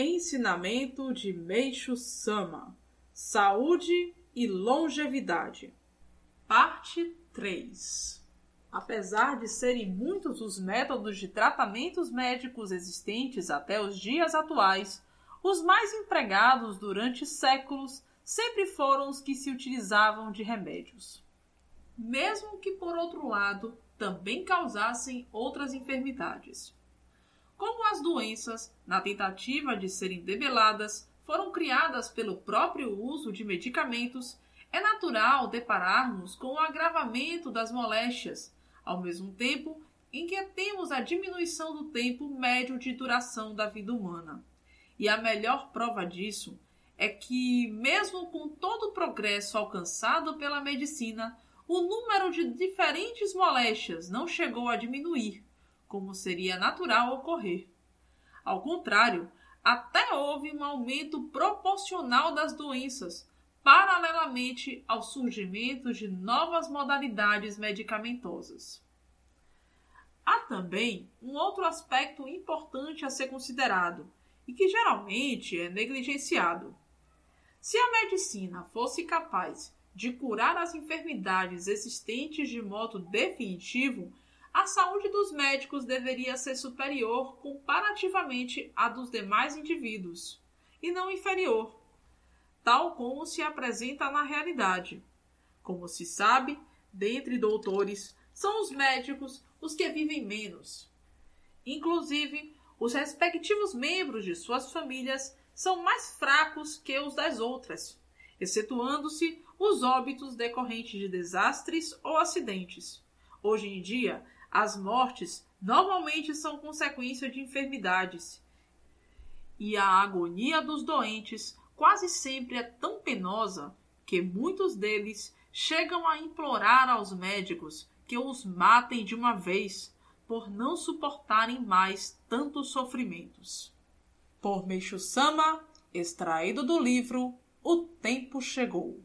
Ensinamento de Meixo Sama: Saúde e Longevidade. Parte 3. Apesar de serem muitos os métodos de tratamentos médicos existentes até os dias atuais, os mais empregados durante séculos sempre foram os que se utilizavam de remédios. Mesmo que, por outro lado, também causassem outras enfermidades. Como as doenças, na tentativa de serem debeladas, foram criadas pelo próprio uso de medicamentos, é natural depararmos com o agravamento das moléstias, ao mesmo tempo em que temos a diminuição do tempo médio de duração da vida humana. E a melhor prova disso é que, mesmo com todo o progresso alcançado pela medicina, o número de diferentes moléstias não chegou a diminuir, como seria natural ocorrer. Ao contrário, até houve um aumento proporcional das doenças, paralelamente ao surgimento de novas modalidades medicamentosas. Há também um outro aspecto importante a ser considerado e que geralmente é negligenciado. Se a medicina fosse capaz de curar as enfermidades existentes de modo definitivo, a saúde dos médicos deveria ser superior comparativamente à dos demais indivíduos, e não inferior, tal como se apresenta na realidade. Como se sabe, dentre doutores, são os médicos os que vivem menos. Inclusive, os respectivos membros de suas famílias são mais fracos que os das outras, excetuando-se os óbitos decorrentes de desastres ou acidentes. Hoje em dia, as mortes normalmente são consequência de enfermidades. E a agonia dos doentes quase sempre é tão penosa que muitos deles chegam a implorar aos médicos que os matem de uma vez, por não suportarem mais tantos sofrimentos. Por Meixo Sama, extraído do livro O Tempo Chegou.